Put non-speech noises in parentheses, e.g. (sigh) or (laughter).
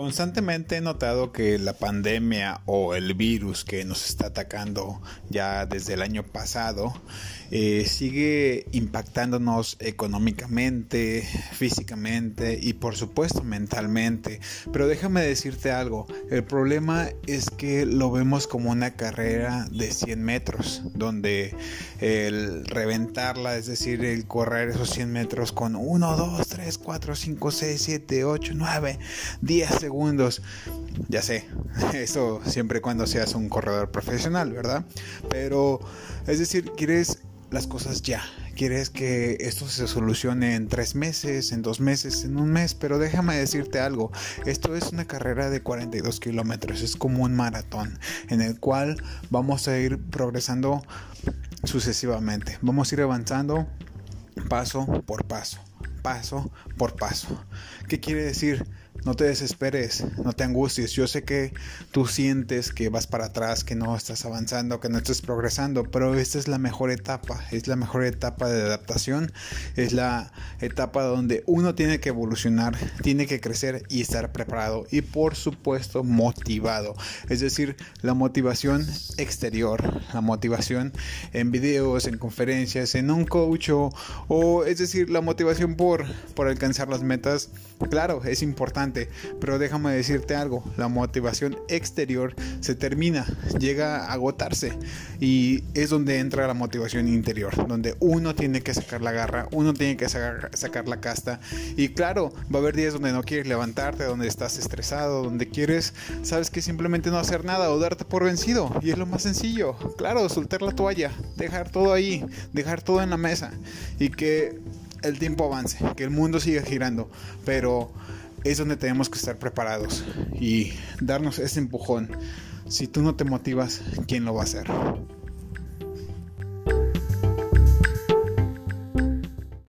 Constantemente he notado que la pandemia o el virus que nos está atacando ya desde el año pasado eh, sigue impactándonos económicamente, físicamente y por supuesto mentalmente. Pero déjame decirte algo, el problema es que lo vemos como una carrera de 100 metros, donde el reventarla, es decir, el correr esos 100 metros con 1, 2, 3, 4, 5, 6, 7, 8, 9, 10 segundos. Ya sé, (laughs) eso siempre cuando seas un corredor profesional, ¿verdad? Pero, es decir, quieres las cosas ya. Quieres que esto se solucione en tres meses, en dos meses, en un mes, pero déjame decirte algo. Esto es una carrera de 42 kilómetros, es como un maratón en el cual vamos a ir progresando sucesivamente. Vamos a ir avanzando paso por paso, paso por paso. ¿Qué quiere decir? No te desesperes, no te angusties. Yo sé que tú sientes que vas para atrás, que no estás avanzando, que no estás progresando, pero esta es la mejor etapa, es la mejor etapa de adaptación, es la etapa donde uno tiene que evolucionar, tiene que crecer y estar preparado y por supuesto motivado. Es decir, la motivación exterior, la motivación en videos, en conferencias, en un coach o, es decir, la motivación por, por alcanzar las metas, claro, es pero déjame decirte algo, la motivación exterior se termina, llega a agotarse y es donde entra la motivación interior, donde uno tiene que sacar la garra, uno tiene que sacar, sacar la casta y claro, va a haber días donde no quieres levantarte, donde estás estresado, donde quieres, sabes que simplemente no hacer nada o darte por vencido y es lo más sencillo, claro, soltar la toalla, dejar todo ahí, dejar todo en la mesa y que el tiempo avance, que el mundo siga girando, pero es donde tenemos que estar preparados y darnos ese empujón. Si tú no te motivas, ¿quién lo va a hacer?